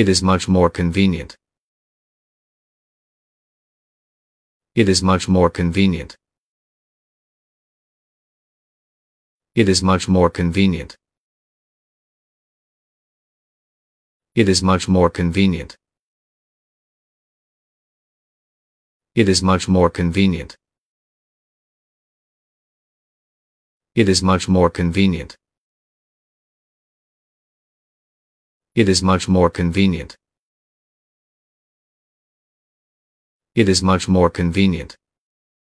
It is much more convenient. It is much more convenient. It is much more convenient. It is much more convenient. It is much more convenient. It is much more convenient. It is much more convenient. It is much more convenient.